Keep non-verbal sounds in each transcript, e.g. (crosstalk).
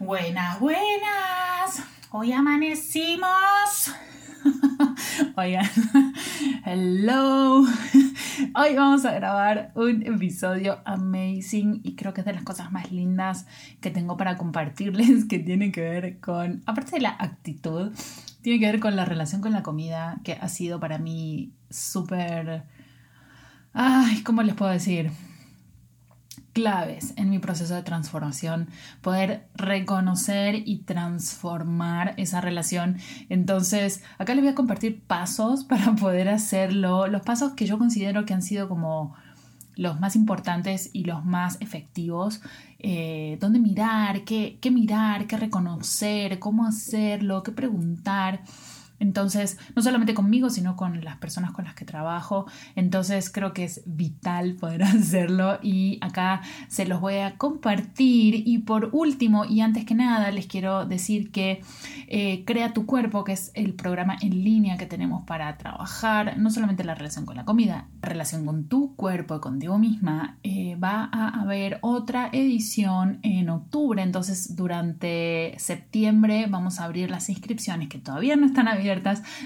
Buenas, buenas. Hoy amanecimos. (laughs) Oigan, (laughs) hello. Hoy vamos a grabar un episodio amazing y creo que es de las cosas más lindas que tengo para compartirles que tiene que ver con, aparte de la actitud, tiene que ver con la relación con la comida que ha sido para mí súper... Ay, ¿cómo les puedo decir? Claves en mi proceso de transformación, poder reconocer y transformar esa relación. Entonces, acá les voy a compartir pasos (laughs) para poder hacerlo, los pasos que yo considero que han sido como los más importantes y los más efectivos, eh, dónde mirar, qué, qué mirar, qué reconocer, cómo hacerlo, qué preguntar. Entonces, no solamente conmigo, sino con las personas con las que trabajo. Entonces, creo que es vital poder (laughs) hacerlo y acá se los voy a compartir. Y por último, y antes que nada, les quiero decir que eh, Crea tu cuerpo, que es el programa en línea que tenemos para trabajar, no solamente la relación con la comida, la relación con tu cuerpo, contigo misma, eh, va a haber otra edición en octubre. Entonces, durante septiembre vamos a abrir las inscripciones que todavía no están abiertas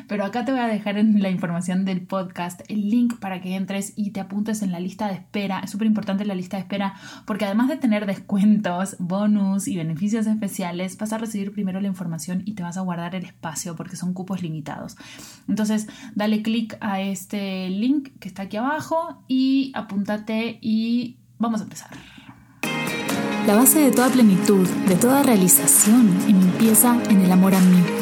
pero acá te voy a dejar en la información del podcast el link para que entres y te apuntes en la lista de espera. Es súper importante la lista de espera porque además de tener descuentos, bonus y beneficios especiales, vas a recibir primero la información y te vas a guardar el espacio porque son cupos limitados. Entonces, dale clic a este link que está aquí abajo y apúntate y vamos a empezar. La base de toda plenitud, de toda realización, empieza en el amor a mí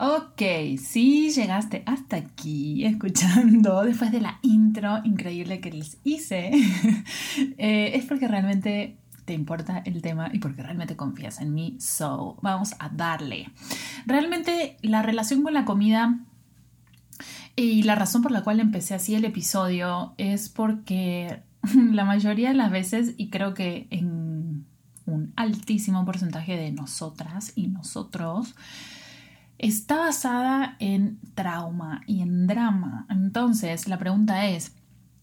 Ok, si llegaste hasta aquí (laughs) escuchando después de la intro increíble que les hice, (laughs) eh, es porque realmente te importa el tema y porque realmente confías en mí. So, vamos a darle. Realmente la relación con la comida y la razón por la cual empecé así el episodio es porque (laughs) la mayoría de las veces, y creo que en un altísimo porcentaje de nosotras y nosotros, está basada en trauma y en drama. Entonces, la pregunta es,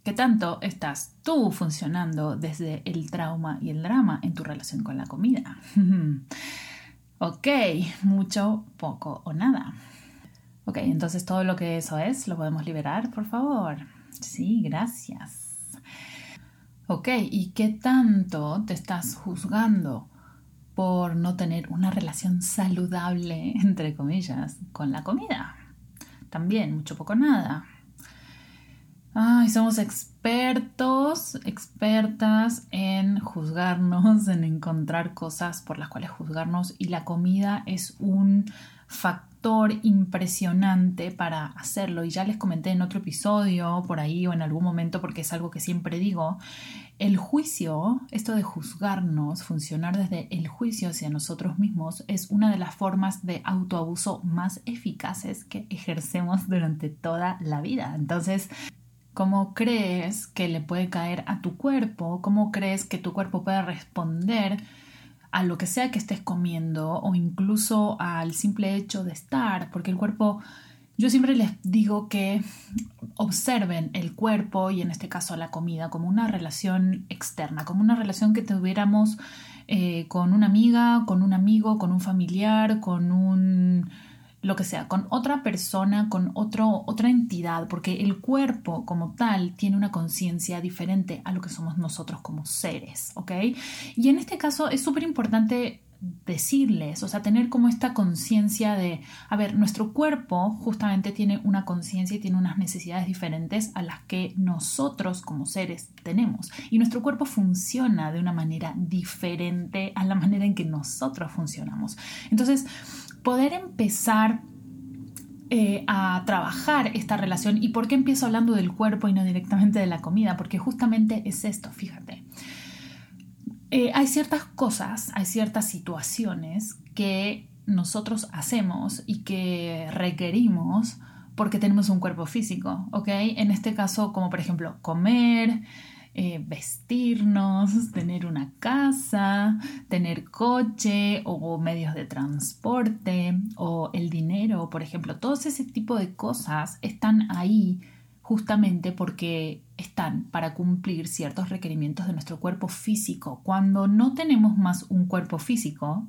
¿qué tanto estás tú funcionando desde el trauma y el drama en tu relación con la comida? (laughs) ok, mucho, poco o nada. Ok, entonces todo lo que eso es, ¿lo podemos liberar, por favor? Sí, gracias. Ok, ¿y qué tanto te estás juzgando? Por no tener una relación saludable, (laughs) entre comillas, con la comida. También, mucho poco nada. Ay, somos expertos, expertas en juzgarnos, en encontrar cosas por las cuales juzgarnos y la comida es un factor impresionante para hacerlo y ya les comenté en otro episodio por ahí o en algún momento porque es algo que siempre digo el juicio, esto de juzgarnos, funcionar desde el juicio hacia nosotros mismos, es una de las formas de autoabuso más eficaces que ejercemos durante toda la vida. Entonces, ¿cómo crees que le puede caer a tu cuerpo? ¿Cómo crees que tu cuerpo puede responder? A lo que sea que estés comiendo o incluso al simple hecho de estar, porque el cuerpo yo siempre les digo que observen el cuerpo y en este caso la comida como una relación externa, como una relación que tuviéramos eh, con una amiga, con un amigo, con un familiar, con un lo que sea, con otra persona, con otro, otra entidad, porque el cuerpo como tal tiene una conciencia diferente a lo que somos nosotros como seres, ¿ok? Y en este caso es súper importante decirles, o sea, tener como esta conciencia de, a ver, nuestro cuerpo justamente tiene una conciencia y tiene unas necesidades diferentes a las que nosotros como seres tenemos. Y nuestro cuerpo funciona de una manera diferente a la manera en que nosotros funcionamos. Entonces, poder empezar eh, a trabajar esta relación. ¿Y por qué empiezo hablando del cuerpo y no directamente de la comida? Porque justamente es esto, fíjate. Eh, hay ciertas cosas, hay ciertas situaciones que nosotros hacemos y que requerimos porque tenemos un cuerpo físico, ¿ok? En este caso, como por ejemplo comer, eh, vestirnos, tener una casa, tener coche o medios de transporte o el dinero, por ejemplo, todos ese tipo de cosas están ahí justamente porque están para cumplir ciertos requerimientos de nuestro cuerpo físico. Cuando no tenemos más un cuerpo físico,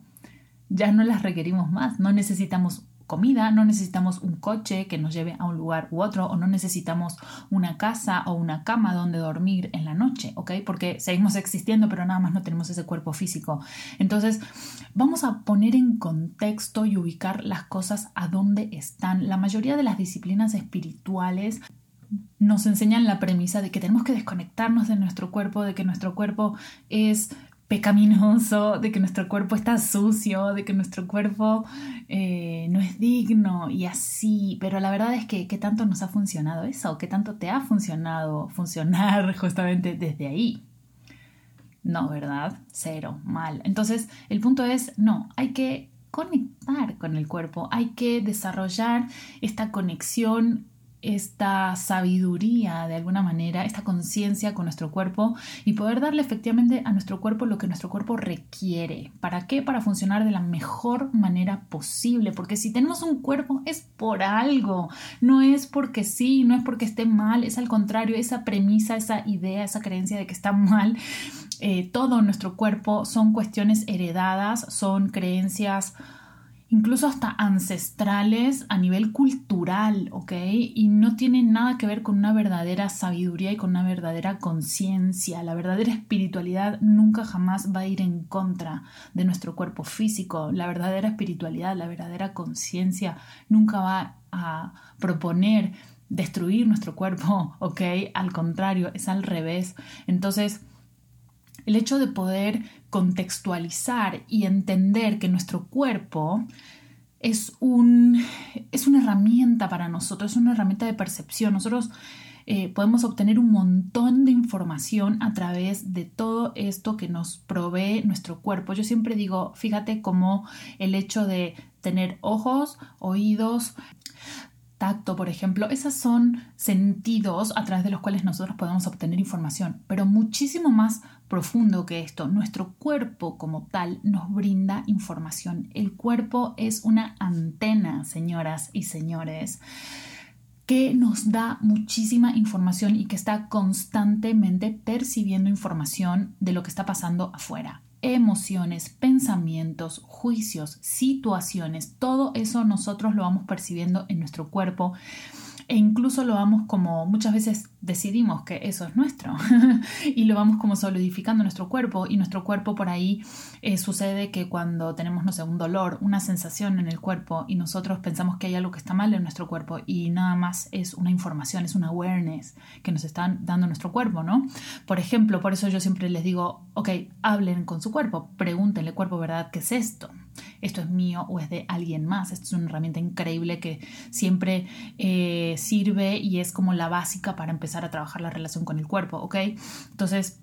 ya no las requerimos más, no necesitamos comida, no necesitamos un coche que nos lleve a un lugar u otro, o no necesitamos una casa o una cama donde dormir en la noche, ¿ok? Porque seguimos existiendo, pero nada más no tenemos ese cuerpo físico. Entonces, vamos a poner en contexto y ubicar las cosas a dónde están. La mayoría de las disciplinas espirituales nos enseñan la premisa de que tenemos que desconectarnos de nuestro cuerpo, de que nuestro cuerpo es pecaminoso, de que nuestro cuerpo está sucio, de que nuestro cuerpo eh, no es digno y así, pero la verdad es que ¿qué tanto nos ha funcionado eso? ¿Qué tanto te ha funcionado funcionar (laughs) justamente desde ahí? No, ¿verdad? Cero, mal. Entonces, el punto es, no, hay que conectar con el cuerpo, hay que desarrollar esta conexión esta sabiduría de alguna manera, esta conciencia con nuestro cuerpo y poder darle efectivamente a nuestro cuerpo lo que nuestro cuerpo requiere. ¿Para qué? Para funcionar de la mejor manera posible. Porque si tenemos un cuerpo es por algo, no es porque sí, no es porque esté mal, es al contrario, esa premisa, esa idea, esa creencia de que está mal. Eh, todo nuestro cuerpo son cuestiones heredadas, son creencias incluso hasta ancestrales a nivel cultural, ¿ok? Y no tiene nada que ver con una verdadera sabiduría y con una verdadera conciencia. La verdadera espiritualidad nunca jamás va a ir en contra de nuestro cuerpo físico. La verdadera espiritualidad, la verdadera conciencia nunca va a proponer destruir nuestro cuerpo, (laughs) ¿ok? Al contrario, es al revés. Entonces, el hecho de poder contextualizar y entender que nuestro cuerpo es, un, es una herramienta para nosotros, es una herramienta de percepción. Nosotros eh, podemos obtener un montón de información a través de todo esto que nos provee nuestro cuerpo. Yo siempre digo, fíjate cómo el hecho de tener ojos, oídos, tacto, por ejemplo, esos son sentidos a través de los cuales nosotros podemos obtener información, pero muchísimo más profundo que esto, nuestro cuerpo como tal nos brinda información. El cuerpo es una antena, señoras y señores que nos da muchísima información y que está constantemente percibiendo información de lo que está pasando afuera emociones, pensamientos, juicios, situaciones, todo eso nosotros lo vamos percibiendo en nuestro cuerpo e incluso lo vamos como muchas veces decidimos que eso es nuestro (laughs) y lo vamos como solidificando nuestro cuerpo y nuestro cuerpo por ahí eh, sucede que cuando tenemos, no sé, un dolor, una sensación en el cuerpo y nosotros pensamos que hay algo que está mal en nuestro cuerpo y nada más es una información, es una awareness que nos están dando nuestro cuerpo, ¿no? Por ejemplo, por eso yo siempre les digo, ok, hablen con su cuerpo, pregúntenle cuerpo, ¿verdad? ¿Qué es esto? esto es mío o es de alguien más. Esto es una herramienta increíble que siempre eh, sirve y es como la básica para empezar a trabajar la relación con el cuerpo, ¿ok? Entonces,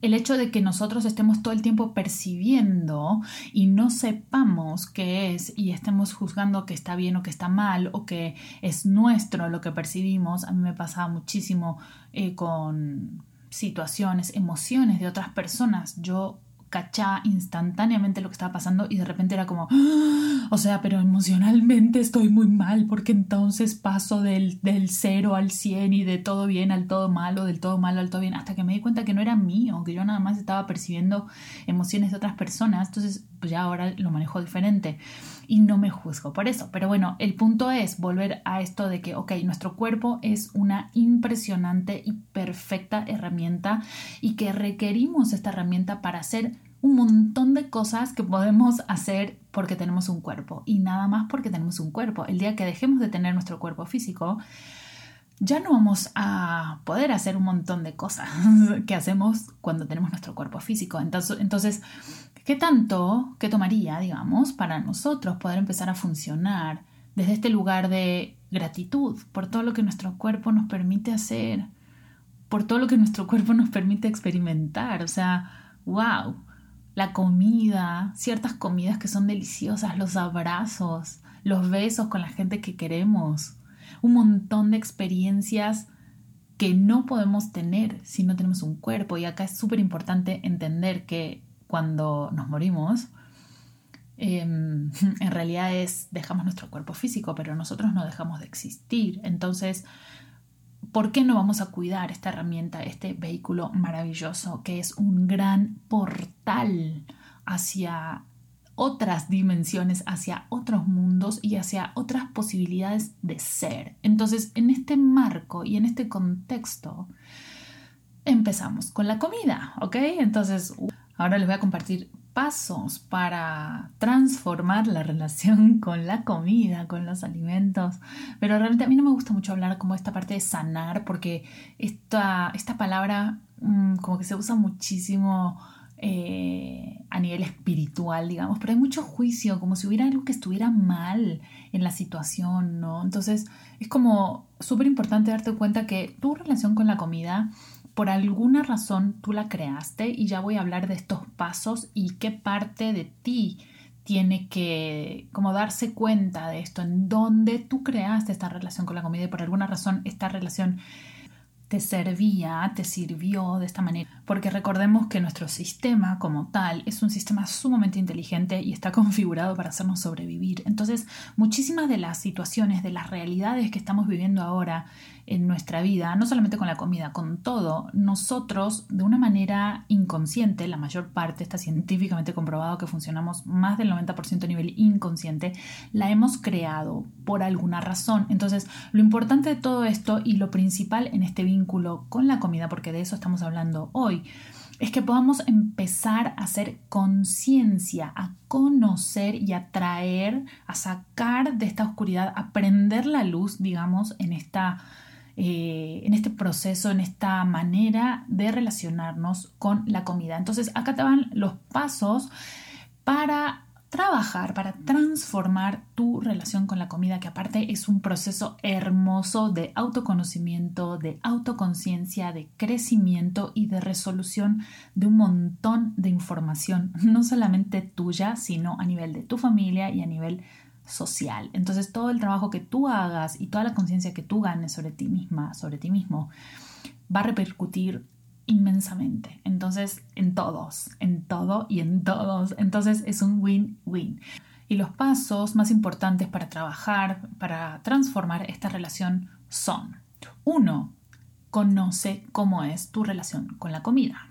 el hecho de que nosotros estemos todo el tiempo percibiendo y no sepamos qué es y estemos juzgando que está bien o que está mal o que es nuestro lo que percibimos, a mí me pasaba muchísimo eh, con situaciones, emociones de otras personas. Yo cachaba instantáneamente lo que estaba pasando y de repente era como, ¡Ah! o sea, pero emocionalmente estoy muy mal porque entonces paso del, del 0 al 100 y de todo bien al todo malo, del todo malo al todo bien, hasta que me di cuenta que no era mío, que yo nada más estaba percibiendo emociones de otras personas, entonces pues ya ahora lo manejo diferente y no me juzgo por eso. Pero bueno, el punto es volver a esto de que, ok, nuestro cuerpo es una impresionante y perfecta herramienta y que requerimos esta herramienta para hacer un montón de cosas que podemos hacer porque tenemos un cuerpo y nada más porque tenemos un cuerpo. El día que dejemos de tener nuestro cuerpo físico, ya no vamos a poder hacer un montón de cosas (laughs) que hacemos cuando tenemos nuestro cuerpo físico. Entonces, ¿qué tanto, qué tomaría, digamos, para nosotros poder empezar a funcionar desde este lugar de gratitud por todo lo que nuestro cuerpo nos permite hacer, por todo lo que nuestro cuerpo nos permite experimentar? O sea, wow, la comida, ciertas comidas que son deliciosas, los abrazos, los besos con la gente que queremos un montón de experiencias que no podemos tener si no tenemos un cuerpo. Y acá es súper importante entender que cuando nos morimos, em, (laughs) en realidad es dejamos nuestro cuerpo físico, pero nosotros no dejamos de existir. Entonces, ¿por qué no vamos a cuidar esta herramienta, este vehículo maravilloso que es un gran portal hacia otras dimensiones, hacia otros mundos y hacia otras posibilidades de ser? Entonces, en este marco y en este contexto, empezamos con la comida, ¿ok? Entonces, ahora les voy a compartir pasos para transformar la relación (laughs) con la comida, con los alimentos. Pero realmente a mí no me gusta mucho hablar como esta parte de sanar, porque esta, esta palabra mm, como que se usa muchísimo eh, a nivel espiritual, digamos, pero hay mucho juicio, como si hubiera algo que estuviera mal en la situación, ¿no? Entonces es como súper importante darte cuenta que tu relación con la comida por alguna razón tú la creaste y ya voy a hablar de estos pasos y qué parte de ti tiene que como darse cuenta de esto, en dónde tú creaste esta relación con la comida y por alguna razón esta relación te servía, te sirvió de esta manera. Porque recordemos que nuestro sistema como tal es un sistema sumamente inteligente y está (laughs) configurado para hacernos sobrevivir. Entonces, muchísimas de las situaciones, de las realidades que estamos viviendo ahora en nuestra vida, no solamente con la comida, con todo, nosotros de una manera inconsciente, la mayor parte está científicamente comprobado que funcionamos más del 90% a nivel inconsciente, la hemos creado por alguna razón. Entonces, lo importante de todo esto y lo principal en este vínculo con la comida, porque de eso estamos hablando hoy, es que podamos empezar a hacer conciencia, a conocer y a traer, a sacar de esta oscuridad, a prender la luz, digamos, en esta eh, en este proceso, en esta manera de relacionarnos con la comida. Entonces, acá te van los pasos para trabajar, para transformar tu relación con la comida, que aparte es un proceso hermoso de autoconocimiento, de autoconciencia, de crecimiento y de resolución de un montón de información, (laughs) no solamente tuya, sino a nivel de tu familia y a nivel social. Entonces todo el trabajo que tú hagas y toda la conciencia que tú ganes sobre ti misma, sobre ti mismo, va a repercutir inmensamente. Entonces, en todos, en todo y en todos. Entonces es un win-win. Y los pasos más importantes para trabajar, para transformar esta relación son, uno, conoce cómo es tu relación con la comida.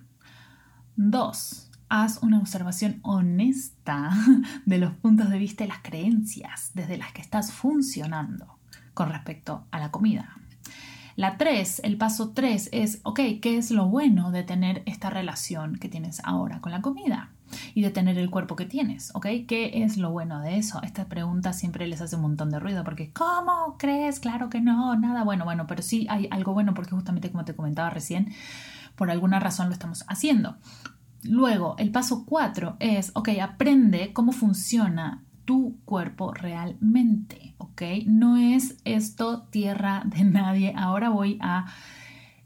Dos, haz una observación honesta (laughs) de los puntos de vista y las creencias desde las que estás funcionando con respecto a la comida. La 3, el paso 3 es, ok, ¿qué es lo bueno de tener esta relación que tienes ahora con la comida? Y de tener el cuerpo que tienes, ¿ok? ¿Qué es lo bueno de eso? Esta pregunta siempre les hace un montón de ruido porque ¿cómo crees? Claro que no, nada bueno, bueno, pero sí hay algo bueno porque justamente como te comentaba recién, por alguna razón lo estamos haciendo. Luego, el paso cuatro es, ok, aprende cómo funciona tu cuerpo realmente, ¿ok? No es esto tierra de nadie. Ahora voy a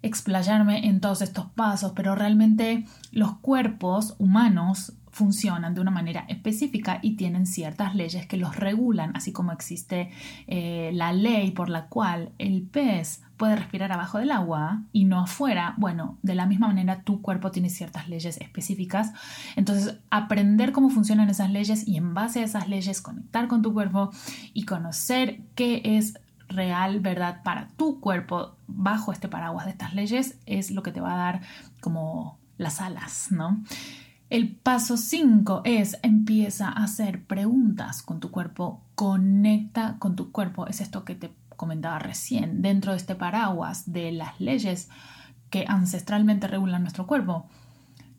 explayarme en todos estos pasos, pero realmente los cuerpos humanos funcionan de una manera específica y tienen ciertas leyes que los regulan, así como existe eh, la ley por la cual el pez puede respirar abajo del agua y no afuera. Bueno, de la misma manera tu cuerpo tiene ciertas leyes específicas. Entonces, aprender cómo funcionan esas leyes y en base a esas leyes conectar con tu cuerpo y conocer qué es real, verdad para tu cuerpo bajo este paraguas de estas leyes es lo que te va a dar como las alas, ¿no? El paso 5 es empieza a hacer preguntas con tu cuerpo, conecta con tu cuerpo. Es esto que te comentaba recién, dentro de este paraguas de las leyes que ancestralmente regulan nuestro cuerpo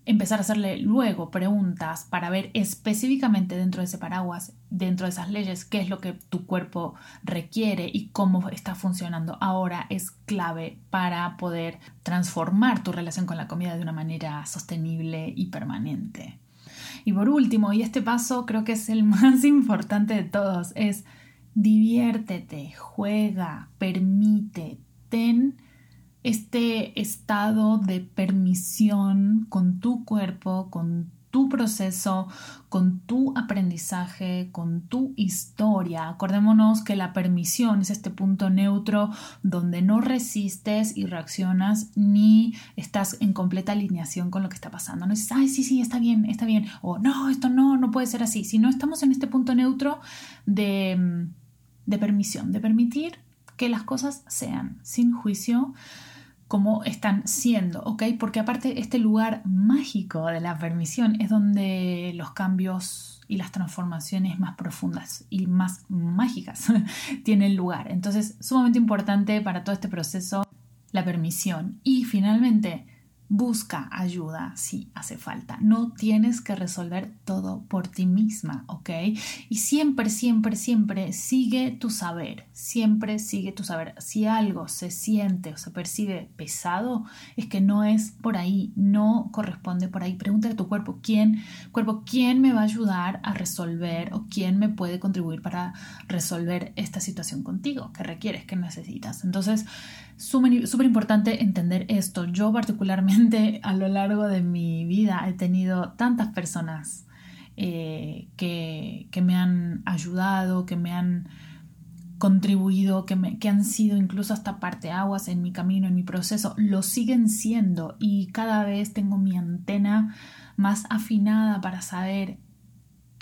empezar a hacerle luego preguntas para ver específicamente dentro de ese paraguas, dentro de esas leyes, qué es lo que tu cuerpo requiere y cómo está funcionando ahora es clave para poder transformar tu relación con la comida de una manera sostenible y permanente. Y por último, y este paso creo que es el (laughs) más importante de todos, es diviértete, juega, permite, ten este estado de permisión con tu cuerpo, con tu proceso, con tu aprendizaje, con tu historia. Acordémonos que la permisión es este punto neutro donde no resistes y reaccionas ni estás en completa alineación con lo que está pasando. No dices, ay, sí, sí, está bien, está bien. O no, esto no, no puede ser así. Si no estamos en este punto neutro de, de permisión, de permitir que las cosas sean sin juicio como están siendo, ¿ok? Porque aparte este lugar mágico de la permisión es donde los cambios y las transformaciones más profundas y más mágicas (laughs) tienen lugar. Entonces, sumamente importante para todo este proceso la permisión. Y finalmente, Busca ayuda si hace falta. No tienes que resolver todo por ti misma, ¿ok? Y siempre, siempre, siempre sigue tu saber. Siempre sigue tu saber. Si algo se siente o se percibe pesado, es que no es por ahí, no corresponde por ahí. Pregúntale a tu cuerpo, ¿quién, cuerpo, quién me va a ayudar a resolver o quién me puede contribuir para resolver esta situación contigo? ¿Qué requieres? ¿Qué necesitas? Entonces, súper importante entender esto. Yo particularmente (laughs) a lo largo de mi vida he tenido tantas personas eh, que, que, me han ayudado, que me han contribuido, que, que han sido incluso hasta parteaguas en mi camino, en mi proceso, lo siguen siendo y cada vez tengo mi antena más afinada para saber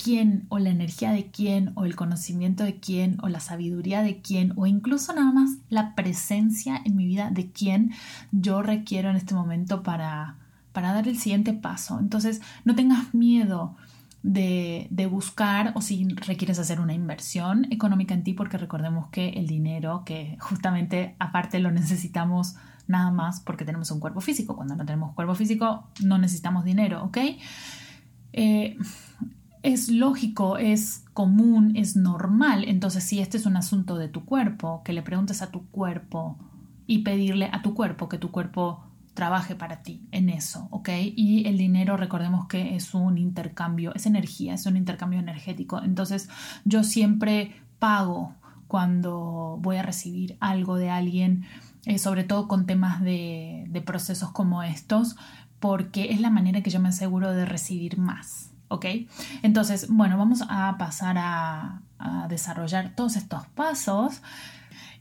quién o la energía de quién o el conocimiento de quién o la sabiduría de quién o incluso nada más la presencia en mi vida de quién yo requiero en este momento para, para dar el siguiente paso. Entonces no tengas miedo de, de, buscar o si requieres hacer una inversión económica en ti porque recordemos que el dinero que justamente aparte lo necesitamos nada más porque tenemos un cuerpo físico. Cuando no tenemos cuerpo físico no necesitamos dinero, ¿ok? Eh, es lógico, es común, es normal. Entonces, si este es un asunto de tu cuerpo, que le preguntes a tu cuerpo y pedirle a tu cuerpo que tu cuerpo trabaje para ti en eso, ¿ok? Y el dinero, recordemos que es un intercambio, es energía, es un intercambio energético. Entonces, yo siempre pago cuando voy a recibir algo de alguien, eh, sobre todo con temas de, de procesos como estos, porque es la manera que yo me aseguro de recibir más. ¿Ok? Entonces, bueno, vamos a pasar a, desarrollar todos estos pasos.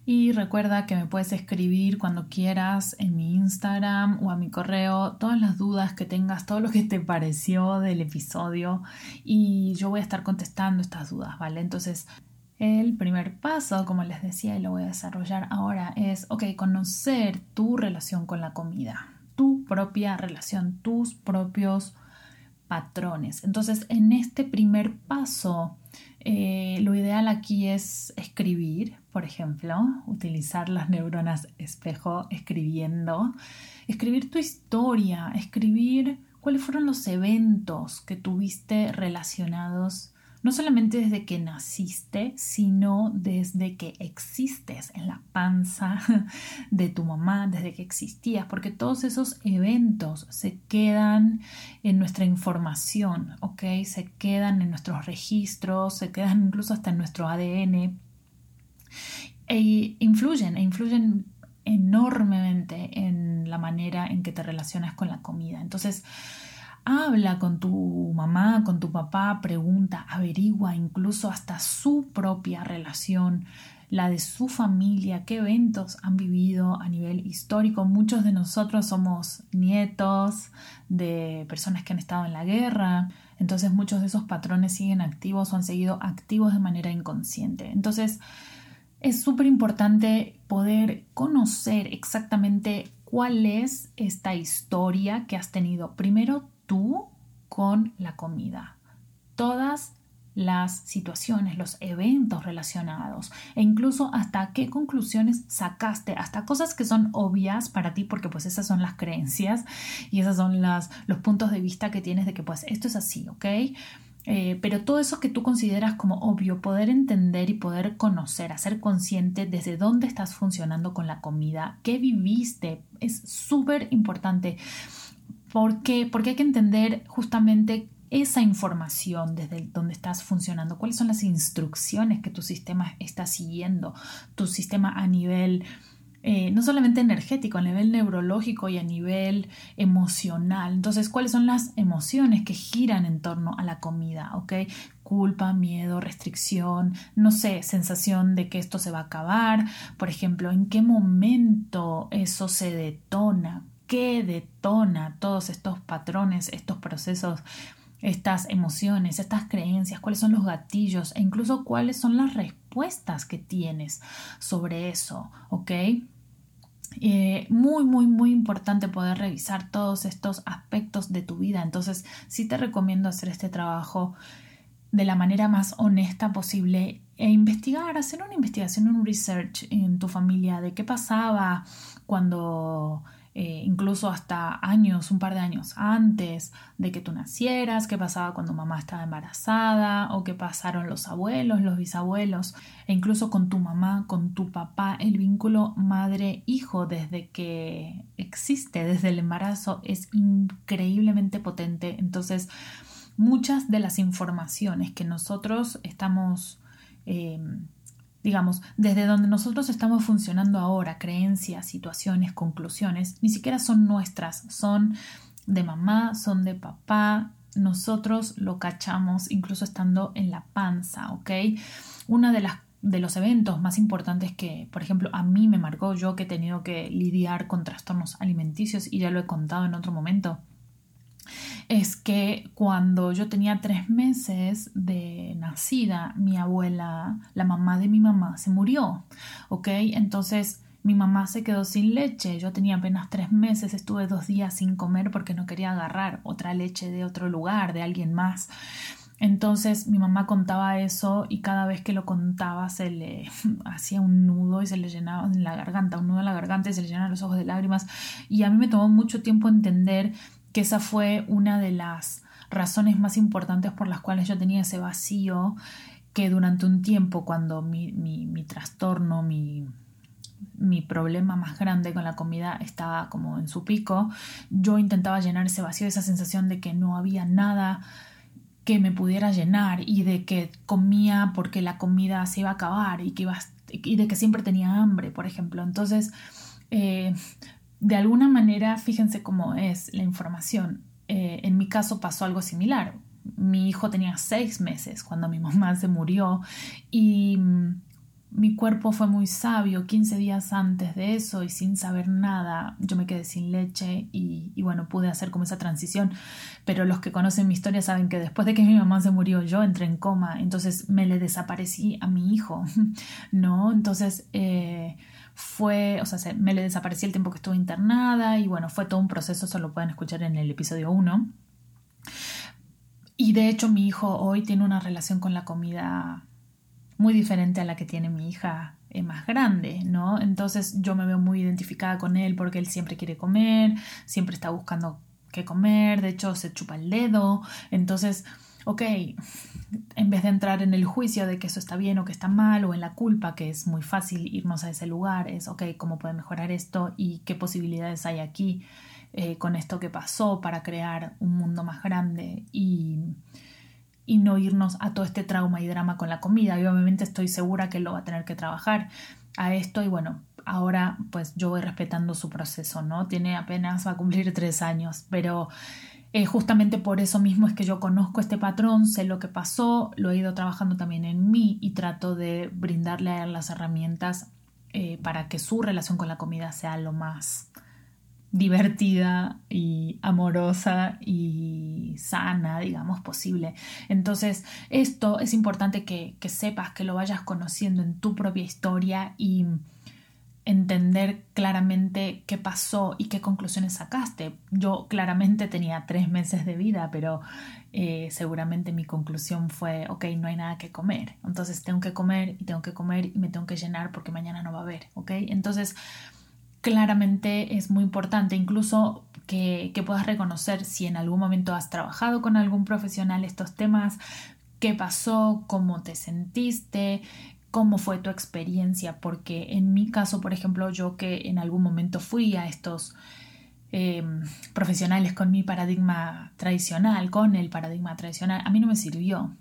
Y recuerda que me puedes escribir cuando quieras en mi Instagram o a mi correo todas las dudas que tengas, todo lo que te pareció del episodio y yo voy a estar contestando estas dudas, ¿vale? Entonces, el primer paso, como les decía y lo voy a desarrollar ahora, es, ok, conocer tu relación con la comida, tu propia relación, tus propios patrones. Entonces, en este primer paso, eh, lo ideal aquí es escribir, por ejemplo, utilizar las neuronas espejo escribiendo, escribir tu historia, escribir cuáles fueron los eventos que tuviste relacionados no solamente desde que naciste, sino desde que existes en la panza (laughs) de tu mamá, desde que existías, porque todos esos eventos se quedan en nuestra información, ¿ok? Se quedan en nuestros registros, se quedan incluso hasta en nuestro ADN e influyen, e influyen enormemente en la manera en que te relacionas con la comida. Entonces, Habla con tu mamá, con tu papá, pregunta, averigua incluso hasta su propia relación, la de su familia, qué eventos han vivido a nivel histórico. Muchos de nosotros somos nietos de personas que han estado en la guerra, entonces muchos de esos patrones siguen activos o han seguido activos de manera inconsciente. Entonces, es súper importante poder conocer exactamente cuál es esta historia que has tenido primero tú con la comida. Todas las situaciones, los eventos relacionados e incluso hasta qué conclusiones sacaste, hasta cosas que son obvias para ti porque pues esas son las creencias y esas son los puntos de vista que tienes de que pues esto es así, ¿ok? Eh, pero todo eso que tú consideras como obvio, poder entender y poder conocer, hacer consciente desde dónde estás funcionando con la comida, qué viviste, es súper importante. ¿Por qué? Porque hay que entender justamente esa información desde donde estás funcionando, cuáles son las instrucciones que tu sistema está siguiendo, tu sistema a nivel eh, no solamente energético, a nivel neurológico y a nivel emocional. Entonces, ¿cuáles son las emociones que giran en torno a la comida? ¿Ok? Culpa, miedo, restricción, no sé, sensación de que esto se va a acabar. Por ejemplo, ¿en qué momento eso se detona? ¿Qué detona todos estos patrones, estos procesos estas emociones, estas creencias, cuáles son los gatillos e incluso cuáles son las respuestas que tienes sobre eso, ¿ok? Eh, muy, muy, muy importante poder revisar todos estos aspectos de tu vida. Entonces, sí te recomiendo hacer este trabajo de la manera más honesta posible e investigar, hacer una investigación, un research en tu familia de qué pasaba cuando eh, incluso hasta años, un par de años antes de que tú nacieras, qué pasaba cuando mamá estaba embarazada o qué pasaron los abuelos, los bisabuelos, e incluso con tu mamá, con tu papá, el vínculo madre-hijo desde que existe, desde el embarazo, es increíblemente potente. Entonces, muchas de las informaciones que nosotros estamos... Eh, digamos, desde donde nosotros estamos funcionando ahora, creencias, situaciones, conclusiones, ni siquiera son nuestras, son de mamá, son de papá, nosotros lo cachamos incluso estando en la panza, ¿ok? Una de las de los eventos más importantes que, por ejemplo, a mí me marcó yo que he tenido que lidiar con trastornos alimenticios y ya lo he contado en otro momento, es que cuando yo tenía tres meses de nacida, mi abuela, la mamá de mi mamá, se murió, ¿ok? Entonces mi mamá se quedó sin leche, yo tenía apenas tres meses, estuve dos días sin comer porque no quería agarrar otra leche de otro lugar, de alguien más. Entonces mi mamá contaba eso y cada vez que lo contaba se le (laughs) hacía un nudo y se le llenaba en la garganta, un nudo en la garganta y se le llenaban los ojos de lágrimas. Y a mí me tomó mucho tiempo entender que esa fue una de las razones más importantes por las cuales yo tenía ese vacío que durante un tiempo cuando mi, mi, trastorno, mi, mi problema más grande con la comida estaba como en su pico, yo intentaba llenar ese vacío, esa sensación de que no había nada que me pudiera llenar y de que comía porque la comida se iba a acabar y, que iba, y de que siempre tenía hambre, por ejemplo. Entonces, eh, de alguna manera, fíjense cómo es la información. Eh, en mi caso pasó algo similar. Mi hijo tenía seis meses cuando mi (laughs) mamá se murió y mm, mi cuerpo fue muy sabio. 15 días antes de eso y sin saber nada, yo me quedé sin leche y, bueno, pude hacer como esa transición. Pero los que conocen mi historia saben que después de que mi mamá se murió, yo entré en coma, entonces me le desaparecí a mi hijo, (laughs) ¿no? Entonces... Eh, fue, o sea, me le desapareció el tiempo que estuve internada y bueno, fue todo un proceso, eso lo pueden escuchar en el episodio 1. Y de hecho mi hijo hoy tiene una relación con la comida muy diferente a la que tiene mi hija eh, más grande, ¿no? Entonces yo me veo muy identificada con él porque él siempre quiere comer, siempre está buscando qué comer, de hecho se chupa el dedo, entonces ok, en vez de entrar en el juicio de que eso está bien o que está mal o en la culpa, que es muy fácil irnos a ese lugar, es, ok, ¿cómo puede mejorar esto y qué posibilidades hay aquí eh, con esto que pasó para crear un mundo más grande y, y no irnos a todo este trauma y drama con la comida? Y obviamente estoy segura que lo va a tener que trabajar a esto y bueno, ahora pues yo voy respetando su proceso, ¿no? Tiene apenas, va a cumplir tres años, pero eh, justamente por eso mismo es que yo conozco este patrón, sé lo que pasó, lo he ido trabajando también en mí y trato de brindarle a él las herramientas eh, para que su relación con la comida sea lo más divertida y amorosa y sana, digamos, posible. Entonces, esto es importante que, que sepas, que lo vayas conociendo en tu propia historia y entender claramente qué pasó y qué conclusiones sacaste. Yo claramente tenía tres meses de vida, pero eh, seguramente mi conclusión fue, ok, no hay nada que comer. Entonces tengo que comer y tengo que comer y me tengo que llenar porque mañana no va a haber, ok. Entonces, claramente es muy importante incluso que, que puedas reconocer si en algún momento has trabajado con algún profesional estos temas, qué pasó, cómo te sentiste, cómo fue tu experiencia, porque en mi caso, por ejemplo, yo que en algún momento fui a estos em, profesionales con mi paradigma tradicional, con el paradigma tradicional, a mí no me sirvió.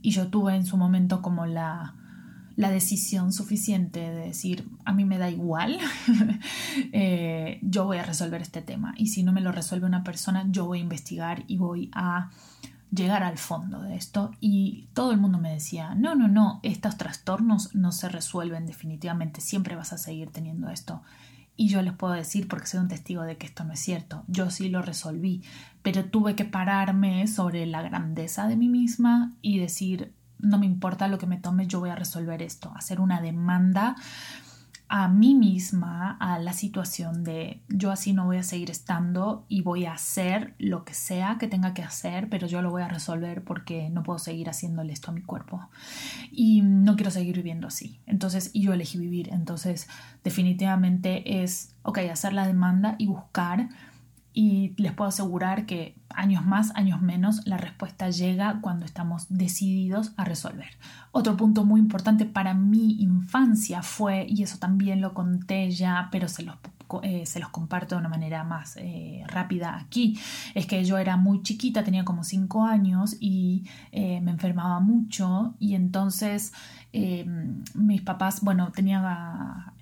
Y yo tuve en su momento como la, la decisión suficiente de decir, a mí me da igual, (laughs) eh, yo voy a resolver este tema. Y si no me lo resuelve una persona, yo voy a investigar y voy a llegar al fondo de esto. Y todo el mundo me decía, no, no, no, estos trastornos no se resuelven definitivamente, siempre vas a seguir teniendo esto. Y yo les puedo decir, porque soy un testigo de que esto no es cierto, yo sí lo resolví, pero tuve que pararme sobre la grandeza de mí misma y decir, no me importa lo que me tome, yo voy a resolver esto, hacer una demanda a mí misma a la situación de yo así no voy a seguir estando y voy a hacer lo que sea que tenga que hacer, pero yo lo voy a resolver porque no puedo seguir haciéndole esto a mi cuerpo y no quiero seguir viviendo así. Entonces, y yo elegí vivir, entonces definitivamente es, ok, hacer la demanda y buscar y les puedo asegurar que años más, años menos, la respuesta llega cuando estamos decididos a resolver. Otro punto muy importante para mi infancia fue, y eso también lo conté ya, pero se los, eh, se los comparto de una manera más eh, rápida aquí, es que yo era muy chiquita, tenía como 5 años y eh, me enfermaba mucho y entonces mis papás, bueno, tenía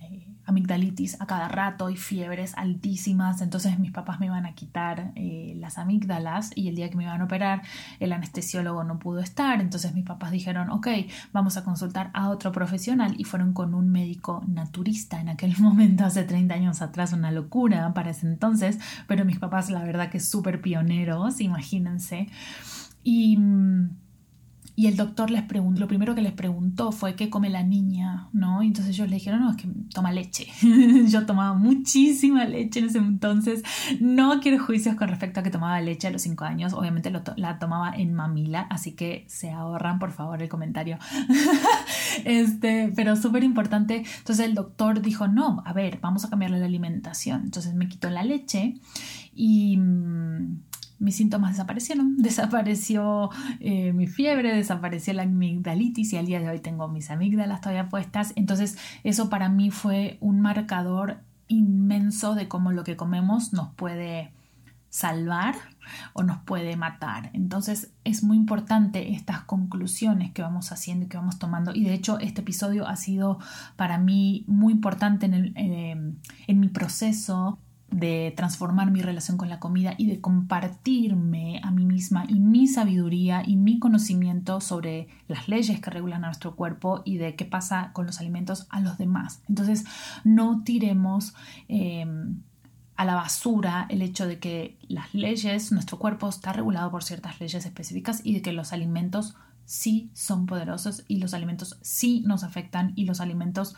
amigdalitis a cada rato y fiebres altísimas. Entonces mis papás me iban a quitar eh, las amígdalas y el día que me iban a operar el anestesiólogo no pudo estar. Entonces mis papás dijeron, ok, vamos a consultar a otro profesional y fueron con un médico naturista en aquel (laughs) momento, hace 30 años atrás, una locura para ese entonces, pero mis papás la verdad que súper pioneros, imagínense. Y mm, y el doctor les preguntó, lo primero que les preguntó fue qué come la niña, ¿no? Entonces ellos le dijeron, no, es que toma leche. (laughs) Yo tomaba muchísima leche en ese entonces. No quiero juicios con respecto a que tomaba leche a los 5 años. Obviamente la tomaba en mamila, así que se ahorran, por favor, el comentario. (laughs) este, pero súper importante. Entonces el doctor dijo, no, a ver, vamos a cambiarle la alimentación. Entonces me quitó la leche y mm, mis síntomas desaparecieron, (laughs) desapareció eh, mi fiebre, desapareció la amigdalitis y al día de hoy tengo mis amígdalas todavía puestas. Entonces eso para mí fue un marcador inmenso de cómo lo que comemos nos puede salvar o nos puede matar. Entonces es muy importante estas conclusiones que vamos haciendo y que vamos tomando. Y de hecho este episodio ha sido para mí muy importante en, eh, en mi proceso de transformar mi relación con la comida y de compartirme a mí misma y mi sabiduría y mi conocimiento sobre las leyes que regulan a nuestro cuerpo y de qué pasa con los alimentos a los demás. Entonces, no tiremos em, a la basura el hecho de que las leyes, nuestro cuerpo está regulado por ciertas leyes específicas y de que los alimentos sí son poderosos y los alimentos sí nos afectan y los alimentos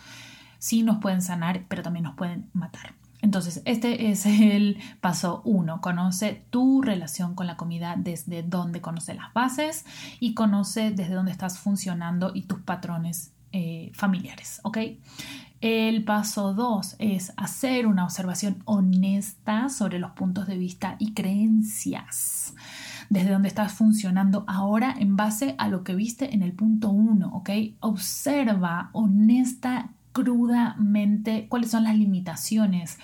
sí nos pueden sanar, pero también nos pueden matar. Entonces, este es el paso uno. Conoce tu relación con la comida desde donde conoce las bases y conoce desde dónde estás funcionando y tus patrones eh, familiares. ¿Ok? El paso dos es hacer una observación honesta sobre los puntos de vista y creencias desde dónde estás funcionando ahora en base a lo que viste en el punto uno, ¿ok? Observa honesta crudamente cuáles son las limitaciones,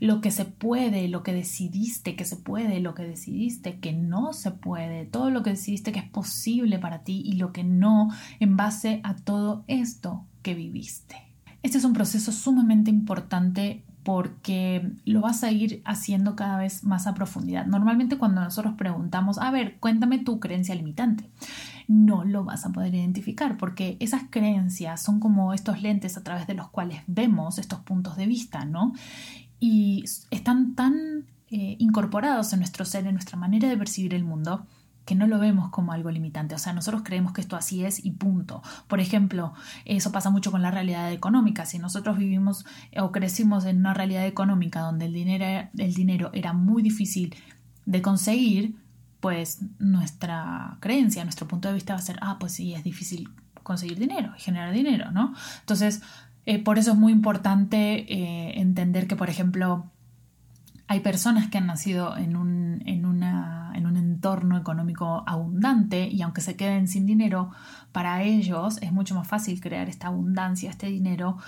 lo que se puede, lo que decidiste que se puede, lo que decidiste que no se puede, todo lo que decidiste que es posible para ti y lo que no en base a todo esto que viviste. Este es un proceso sumamente importante porque lo vas a ir haciendo cada vez más a profundidad. Normalmente cuando nosotros preguntamos, a ver, cuéntame tu creencia limitante, no lo vas a poder identificar porque esas creencias son como estos lentes a través de los cuales vemos estos puntos de vista, ¿no? Y están tan eh, incorporados en nuestro ser, en nuestra manera de percibir el mundo, que no lo vemos como algo limitante. O sea, nosotros creemos que esto así es y punto. Por ejemplo, eso pasa mucho con la realidad económica. Si nosotros vivimos o crecimos en una realidad económica donde el dinero, el dinero era muy difícil de conseguir, pues nuestra creencia, nuestro punto de vista va a ser, ah, pues sí, es difícil conseguir dinero y generar dinero, ¿no? Entonces, eh, por eso es muy importante eh, entender que, por ejemplo, hay personas que han nacido en un, en, una, en un entorno económico abundante y aunque se queden sin dinero, para ellos es mucho más fácil crear esta abundancia, este dinero,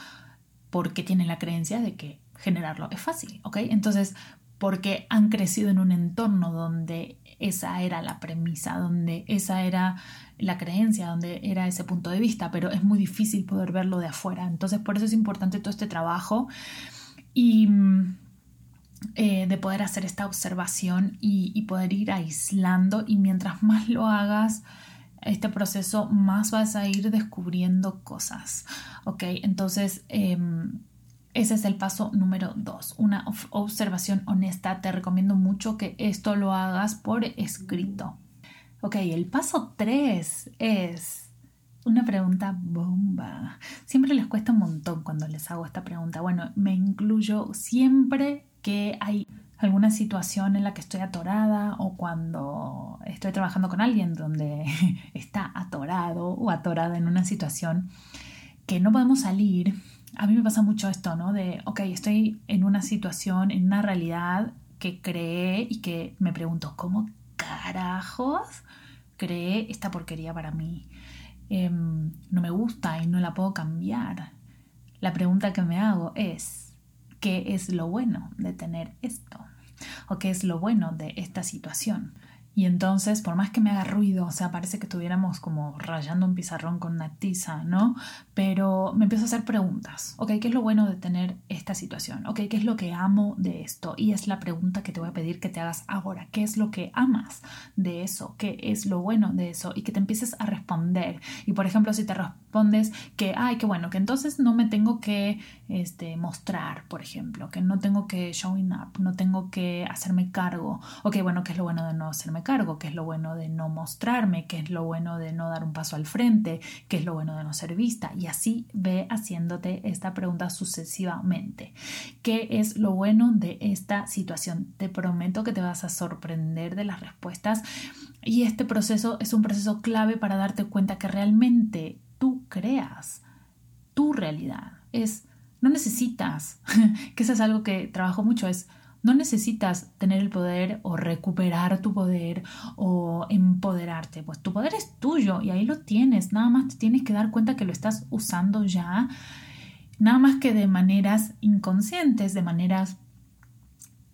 porque tienen la creencia de que generarlo es fácil, ¿ok? Entonces, porque han crecido en un entorno donde esa era la premisa, donde esa era la creencia, donde era ese punto de vista, pero es muy difícil poder verlo de afuera. Entonces, por eso es importante todo este trabajo y eh, de poder hacer esta observación y, poder ir aislando y mientras más lo hagas, este proceso, más vas a ir descubriendo cosas. Ok, entonces em, ese es el paso número dos, una observación honesta. Te recomiendo mucho que esto lo hagas por escrito. Ok, el paso tres es una pregunta bomba. Siempre les cuesta un montón cuando les hago esta pregunta. Bueno, me incluyo siempre que hay alguna situación en la que estoy atorada o cuando estoy trabajando con alguien donde (laughs) está atorado o atorada en una situación que no podemos salir. A mí me pasa mucho esto, ¿no? De, ok, estoy en una situación, en una realidad que creé y que me pregunto, ¿cómo carajos creé esta porquería para mí? Em, no me gusta y no la puedo cambiar. La pregunta que me hago es, qué es lo bueno de tener esto o qué es lo bueno de esta situación. Y entonces, por más que me haga ruido, o sea, parece que estuviéramos como rayando un pizarrón con una tiza, ¿no? Pero me empiezo a hacer preguntas. Ok, ¿qué es lo bueno de tener esta situación? Ok, ¿qué es lo que amo de esto? Y es la pregunta que te voy a pedir que te hagas ahora. ¿Qué es lo que amas de eso? ¿Qué es lo bueno de eso? Y que te empieces a responder. Y por ejemplo, si te respondes que, ay, qué bueno, que entonces no me tengo que este, mostrar, por ejemplo, que no tengo que showing up, no tengo que hacerme cargo. Ok, bueno, ¿qué es lo bueno de no hacerme cargo, qué es lo bueno de no mostrarme, qué es lo bueno de no dar un paso al frente, qué es lo bueno de no ser vista. Y así ve haciéndote esta pregunta sucesivamente. ¿Qué es lo bueno de esta situación? Te prometo que te vas a sorprender de las respuestas y este proceso es un proceso clave para darte cuenta que realmente tú creas tu realidad. Es, no necesitas, (laughs) que eso es algo que trabajo mucho, es no necesitas tener el poder o recuperar tu poder o empoderarte, pues tu poder es tuyo y ahí lo tienes, nada más te tienes que dar cuenta que lo estás usando ya, nada más que de maneras inconscientes, de maneras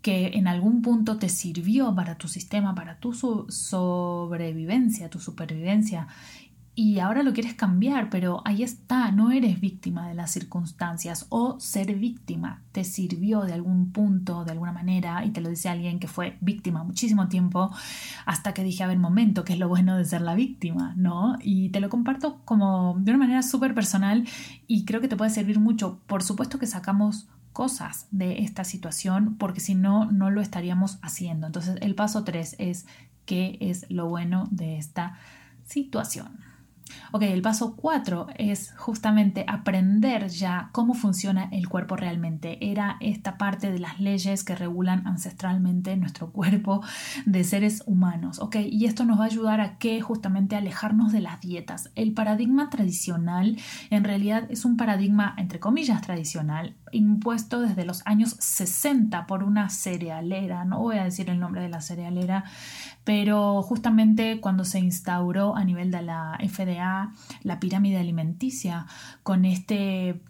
que en algún punto te sirvió para tu sistema, para tu sobrevivencia, tu supervivencia y ahora lo quieres cambiar, pero ahí está, no eres víctima de las circunstancias o ser víctima te sirvió de algún punto, de alguna manera, y te lo dice alguien que fue víctima muchísimo tiempo, hasta que dije, a ver, momento, ¿qué es lo bueno de ser la víctima? ¿No? Y te lo comparto como de una manera súper personal y creo que te puede servir mucho. Por supuesto que sacamos cosas de esta situación porque si no, no lo estaríamos haciendo. Entonces, el paso 3 es qué es lo bueno de esta situación. Ok, el paso 4 es justamente aprender ya cómo funciona el cuerpo realmente. Era esta parte de las leyes que regulan ancestralmente nuestro (laughs) cuerpo de seres humanos. Ok, y esto nos va a ayudar a que justamente alejarnos de las dietas. El paradigma tradicional en realidad es un paradigma, entre comillas, tradicional, impuesto desde los años 60 por una cerealera. No voy a decir el nombre de la cerealera, pero justamente cuando se instauró a nivel de la FDA la pirámide alimenticia, con este,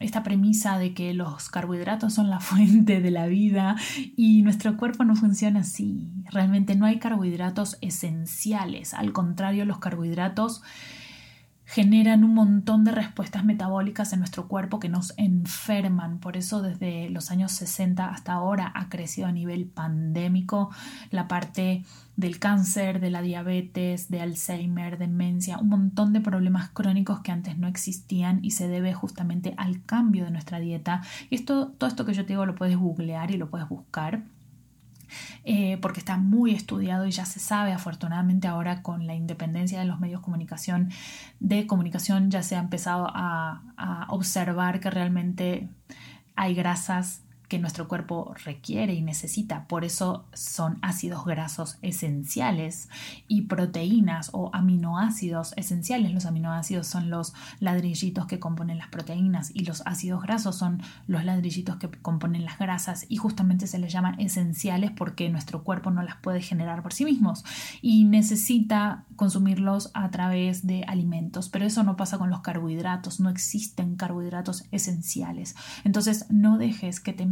esta premisa de que los carbohidratos son la (laughs) fuente de la vida y nuestro cuerpo no funciona así. Realmente no hay carbohidratos esenciales, al contrario, los carbohidratos generan un montón de respuestas metabólicas en nuestro cuerpo que nos enferman. Por eso desde los años 60 hasta ahora ha crecido a nivel pandémico la parte del cáncer, de la diabetes, de Alzheimer, demencia, un montón de problemas crónicos que antes no existían y se debe justamente al cambio de nuestra dieta. Y esto, todo esto que yo te digo lo puedes googlear y lo puedes buscar eh, porque está muy estudiado y ya se sabe, afortunadamente ahora con la independencia de los medios de comunicación, de comunicación ya se ha empezado a, a observar que realmente hay grasas que nuestro cuerpo requiere y necesita. Por eso son ácidos grasos esenciales y proteínas o aminoácidos esenciales. Los aminoácidos son los ladrillitos que componen las proteínas y los ácidos grasos son los ladrillitos que componen las grasas y justamente se les llaman esenciales porque nuestro cuerpo no las puede generar por sí mismos y necesita consumirlos a través de alimentos. Pero eso no pasa con los carbohidratos. No existen carbohidratos esenciales. Entonces no dejes que te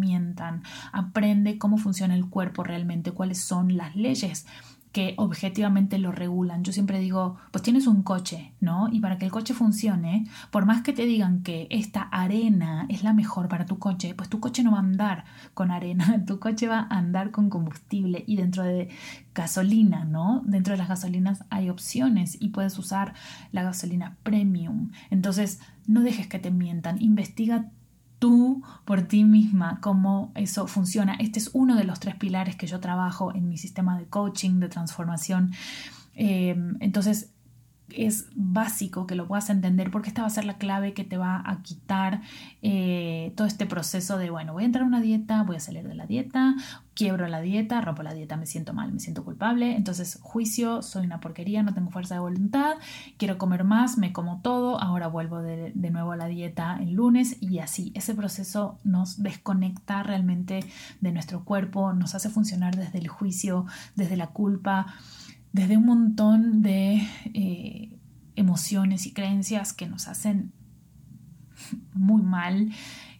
aprende cómo funciona el cuerpo realmente, cuáles son las leyes que objetivamente lo regulan. Yo siempre digo, pues tienes un coche, ¿no? Y para que el coche funcione, por más que te digan que esta arena es la mejor para tu coche, pues tu coche no va a andar con arena, (laughs) tu coche va a andar con combustible y dentro de gasolina, ¿no? Dentro de las gasolinas hay opciones y puedes usar la gasolina premium. Entonces, no dejes que te mientan, investiga tú por ti misma cómo eso funciona. Este es uno de los tres pilares que yo trabajo en mi sistema de coaching, de transformación. Eh, entonces, es básico que lo puedas entender porque esta va a ser la clave que te va a quitar eh, todo este proceso de, bueno, voy a entrar a una dieta, voy a salir de la dieta, quiebro la dieta, rompo la dieta, me siento mal, me siento culpable, entonces juicio, soy una porquería, no tengo fuerza de voluntad, quiero comer más, me como todo, ahora vuelvo de, de nuevo a la dieta el lunes y así, ese proceso nos desconecta realmente de nuestro cuerpo, nos hace funcionar desde el juicio, desde la culpa desde un montón de eh, emociones y creencias que nos hacen (laughs) muy mal,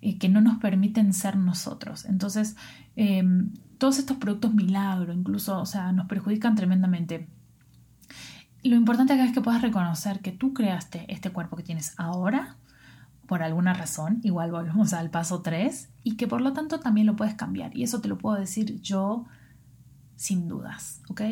y que no nos permiten ser nosotros. Entonces, em, todos estos productos milagro, incluso, o sea, nos perjudican tremendamente. Lo importante acá es que puedas reconocer que tú creaste este cuerpo que tienes ahora por alguna razón, igual volvemos al paso 3, y que por lo tanto también lo puedes cambiar. Y eso te lo puedo decir yo sin dudas, ¿ok?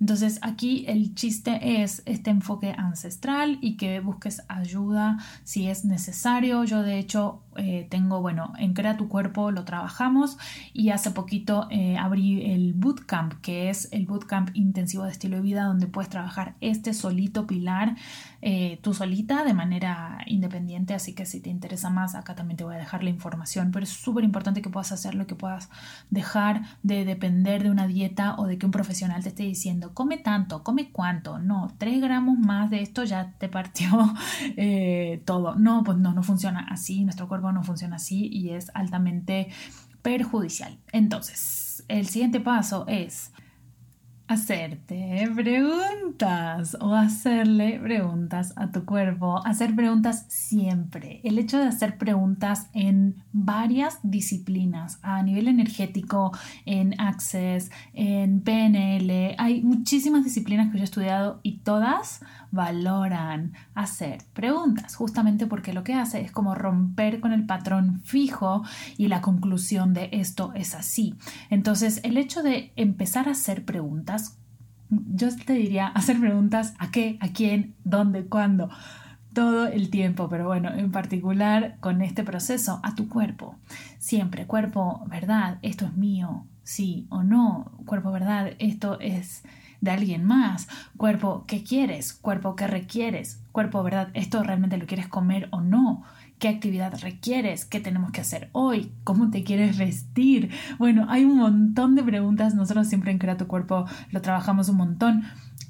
Entonces aquí el chiste es este enfoque ancestral y que busques ayuda si es necesario. Yo de hecho eh, tengo, bueno, en Crea tu cuerpo lo trabajamos y hace poquito eh, abrí el bootcamp, que es el bootcamp intensivo de estilo de vida donde puedes trabajar este solito pilar eh, tú solita de manera independiente. Así que si te interesa más, acá también te voy a dejar la información. Pero es súper importante que puedas hacerlo, que puedas dejar de depender de una dieta o de que un profesional te esté diciendo come tanto, come cuánto, no, tres gramos más de esto ya te partió (laughs) todo. No, pues no, no funciona así, nuestro cuerpo no funciona así y es altamente perjudicial. Entonces, el siguiente paso es hacerte preguntas o hacerle preguntas a tu cuerpo, hacer preguntas siempre. El hecho de hacer preguntas en varias disciplinas, a nivel energético, en Access, en PNL, hay muchísimas disciplinas que yo he estudiado y todas valoran hacer preguntas, justamente porque lo que hace es como romper con el patrón fijo y la conclusión de esto es así. Entonces, el hecho de empezar a hacer preguntas, yo te diría (laughs) hacer preguntas a qué, a quién, dónde, cuándo todo el tiempo, pero bueno, en particular con este proceso, a tu cuerpo. Siempre, cuerpo, verdad, esto es mío, sí o no, cuerpo, verdad, esto es de alguien más. Cuerpo, ¿qué quieres? Cuerpo, ¿qué requieres? Cuerpo, ¿verdad? ¿Esto realmente lo quieres comer o no? ¿Qué actividad requieres? ¿Qué tenemos que hacer hoy? ¿Cómo te quieres vestir? Bueno, hay un montón de preguntas. Nosotros siempre en Crea tu Cuerpo lo trabajamos un montón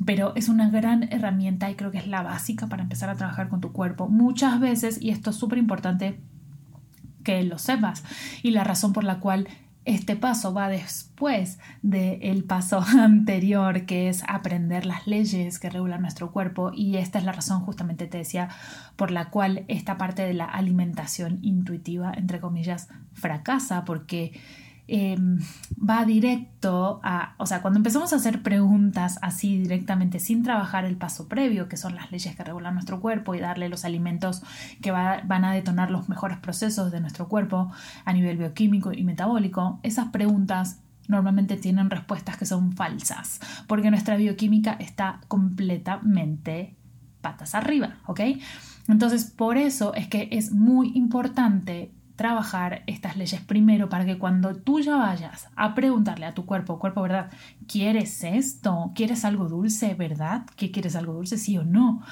pero es una gran herramienta y creo que es la básica para empezar a trabajar con tu cuerpo. Muchas veces, y esto es súper importante que lo sepas, y la razón por la cual este paso va después del paso (laughs) anterior, que es aprender las leyes que regulan nuestro cuerpo. Y esta es la razón, justamente te decía, por la cual esta parte de la alimentación intuitiva, entre comillas, fracasa, porque Em, va directo a, o sea, cuando empezamos a hacer preguntas así directamente sin trabajar el paso previo, que son las leyes que regulan nuestro cuerpo y darle los alimentos que van a detonar los mejores procesos de nuestro cuerpo a nivel bioquímico y metabólico, esas preguntas normalmente tienen respuestas que son falsas, porque nuestra bioquímica está completamente patas arriba, ¿ok? Entonces, por eso es que es muy importante trabajar estas leyes primero para que cuando tú ya vayas a preguntarle a tu cuerpo, cuerpo, ¿verdad? ¿Quieres esto? ¿Quieres algo dulce? ¿Verdad? ¿Qué quieres algo dulce? Sí o no.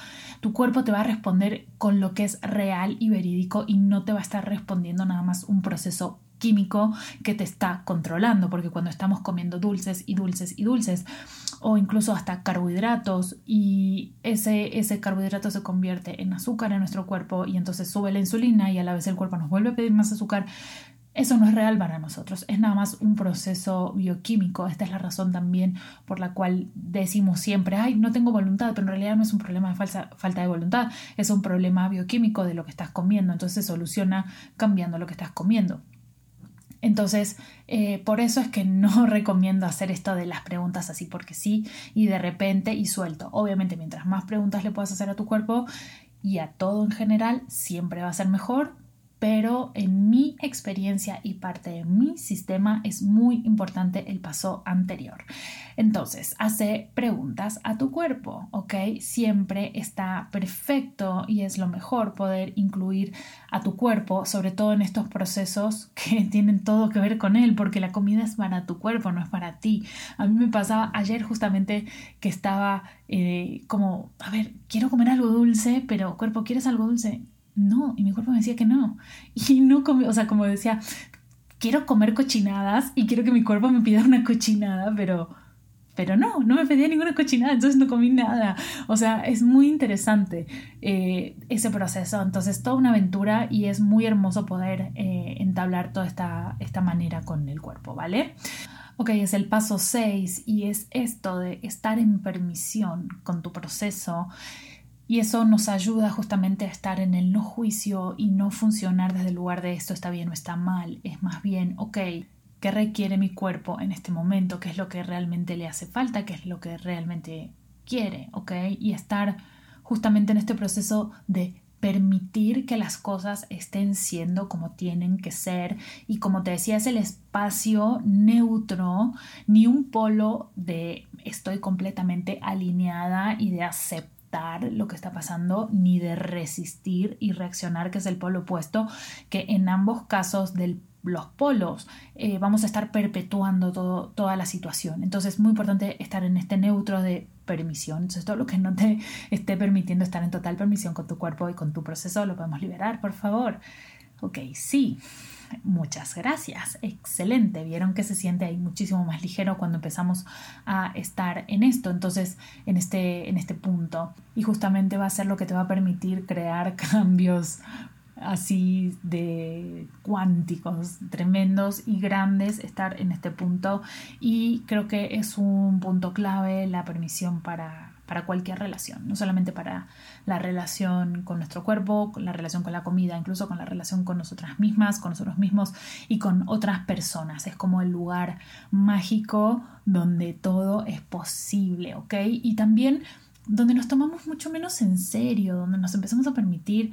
Tu cuerpo te va a responder con lo que es real y verídico y no te va a estar respondiendo nada más un proceso químico que te está controlando, porque cuando estamos comiendo dulces y dulces y dulces, o incluso hasta carbohidratos, y ese, ese carbohidrato se convierte en azúcar en nuestro cuerpo y entonces sube la insulina y a la vez el cuerpo nos vuelve a pedir más azúcar, eso no es real para nosotros, es nada más un proceso bioquímico. Esta es la razón también por la cual decimos siempre, ay, no tengo voluntad, pero en realidad no es un problema de falta de voluntad, es un problema bioquímico de lo que estás comiendo, entonces se soluciona cambiando lo que estás comiendo. Entonces, eh, por eso es que no (laughs) recomiendo hacer esto de las preguntas así porque sí y de repente y suelto. Obviamente, mientras más preguntas le puedas hacer a tu cuerpo y a todo en general, siempre va a ser mejor, pero en mi experiencia y parte de mi sistema es muy importante el paso anterior. Entonces, hace preguntas a tu cuerpo, ¿ok? Siempre está perfecto y es lo mejor poder incluir a tu cuerpo, sobre todo en estos procesos (laughs) que tienen todo que ver con él, porque la comida es para tu cuerpo, no es para ti. A mí me pasaba ayer justamente que estaba eh, como, a ver, quiero comer algo dulce, pero cuerpo, ¿quieres algo dulce? No, y mi cuerpo me decía que no. (laughs) Y no comía, o sea, como decía, quiero comer cochinadas y quiero que mi cuerpo me pida una cochinada, pero, pero no, no me pedía ninguna cochinada, entonces no comí nada. O sea, es muy interesante eh, ese proceso. Entonces, toda una aventura y es muy hermoso poder eh, entablar toda esta, esta manera con el cuerpo, ¿vale? Ok, es el paso 6 y es esto de estar en permisión con tu proceso y eso nos ayuda justamente a estar en el no juicio y no funcionar desde el lugar de esto está bien o está mal. Es más bien, ok, ¿qué requiere mi cuerpo en este momento? ¿Qué es lo que realmente le hace falta? ¿Qué es lo que realmente quiere? ¿Ok? Y estar justamente en este proceso de permitir que las cosas estén siendo como tienen que ser y como te decía es el espacio neutro ni un polo de estoy completamente alineada y de aceptar lo que está pasando ni de resistir y reaccionar, que es el polo opuesto, que en ambos casos de los polos eh, vamos a estar perpetuando todo, toda la situación. Entonces es muy importante estar en este neutro de permisión. Entonces todo lo que no te esté permitiendo estar en total permisión con tu cuerpo y con tu proceso lo podemos liberar, por favor. Ok, sí. Muchas gracias. Excelente. Vieron que se siente ahí muchísimo más ligero cuando empezamos a estar en esto, entonces en este, en este punto. Y justamente va a ser lo que te va a permitir crear (laughs) cambios así de cuánticos, tremendos y grandes, estar en este punto. Y creo que es un punto clave la permisión para para cualquier relación, no solamente para la relación con nuestro cuerpo, la relación con la comida, incluso con la relación con nosotras mismas, con nosotros mismos y con otras personas. Es como el lugar mágico donde todo es posible, ¿ok? Y también donde nos tomamos mucho menos en serio, donde nos empezamos a permitir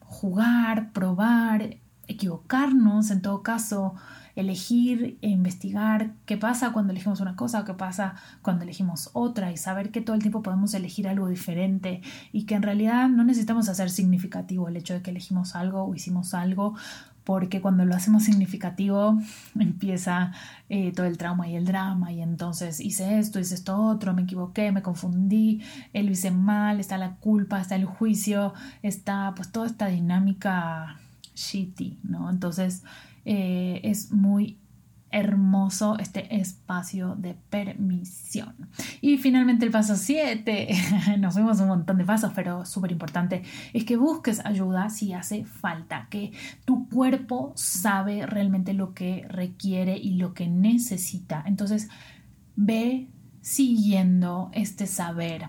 jugar, probar, equivocarnos en todo caso, elegir e investigar qué pasa cuando elegimos una cosa o qué pasa cuando elegimos otra y saber que todo el tiempo podemos elegir algo diferente y que en realidad no necesitamos hacer significativo el hecho de que elegimos algo o hicimos algo porque cuando lo hacemos significativo empieza eh, todo el trauma y el drama y entonces hice esto, hice esto otro, me equivoqué, me confundí, eh, lo hice mal, está la culpa, está el juicio, está pues toda esta dinámica shitty, ¿no? Entonces eh, es muy hermoso este espacio de permisión. Y finalmente el paso 7, (laughs) nos fuimos un montón de pasos, pero súper importante, es que busques ayuda si hace falta, que tu cuerpo sabe realmente lo que requiere y lo que necesita. Entonces, ve siguiendo este saber.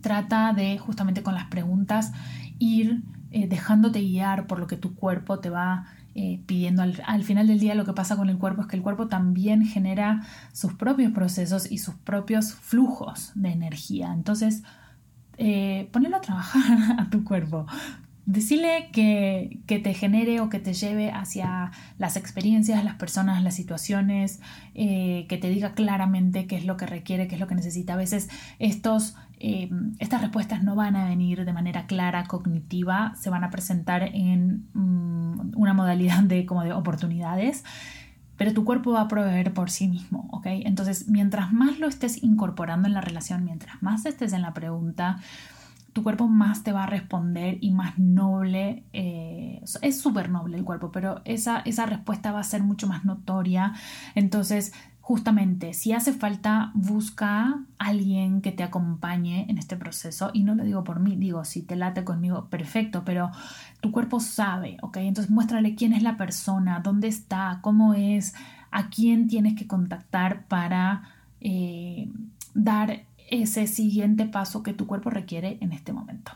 Trata de, justamente con las preguntas, ir eh, dejándote guiar por lo que tu cuerpo te va eh, pidiendo al, final del día lo que pasa con el cuerpo es que el cuerpo también genera sus propios procesos y sus propios flujos de energía. Entonces, eh, ponelo a trabajar (laughs) a tu cuerpo. Decirle que, que, te genere o que te lleve hacia las experiencias, las personas, las situaciones, eh, que te diga claramente qué es lo que requiere, qué es lo que necesita. A veces estos eh, estas respuestas no van a venir de manera clara, cognitiva, se van a presentar en mm, una modalidad de, como de oportunidades, pero tu cuerpo va a proveer por sí mismo, ¿ok? Entonces, mientras más lo estés incorporando en la relación, mientras más estés en la pregunta, tu cuerpo más te va a responder y más noble, eh, es súper noble el cuerpo, pero esa, esa respuesta va a ser mucho más notoria. Entonces, justamente, si hace falta, busca alguien que te acompañe en este proceso. Y no lo digo por mí, digo, si te late conmigo, perfecto, pero tu cuerpo sabe, ¿ok? Entonces muéstrale quién es la persona, dónde está, cómo es, a quién tienes que contactar para eh, dar ese siguiente paso que tu cuerpo requiere en este momento.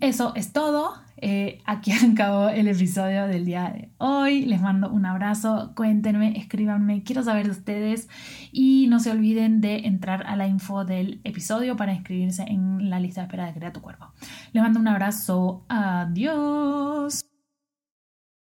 Eso es todo. Eh, aquí (laughs) acabó el episodio del día de hoy. Les mando un abrazo. Cuéntenme, escríbanme. Quiero saber de ustedes. Y no se olviden de entrar a la info del episodio para inscribirse en la lista de espera de Crea tu Cuerpo. Les mando un abrazo. Adiós.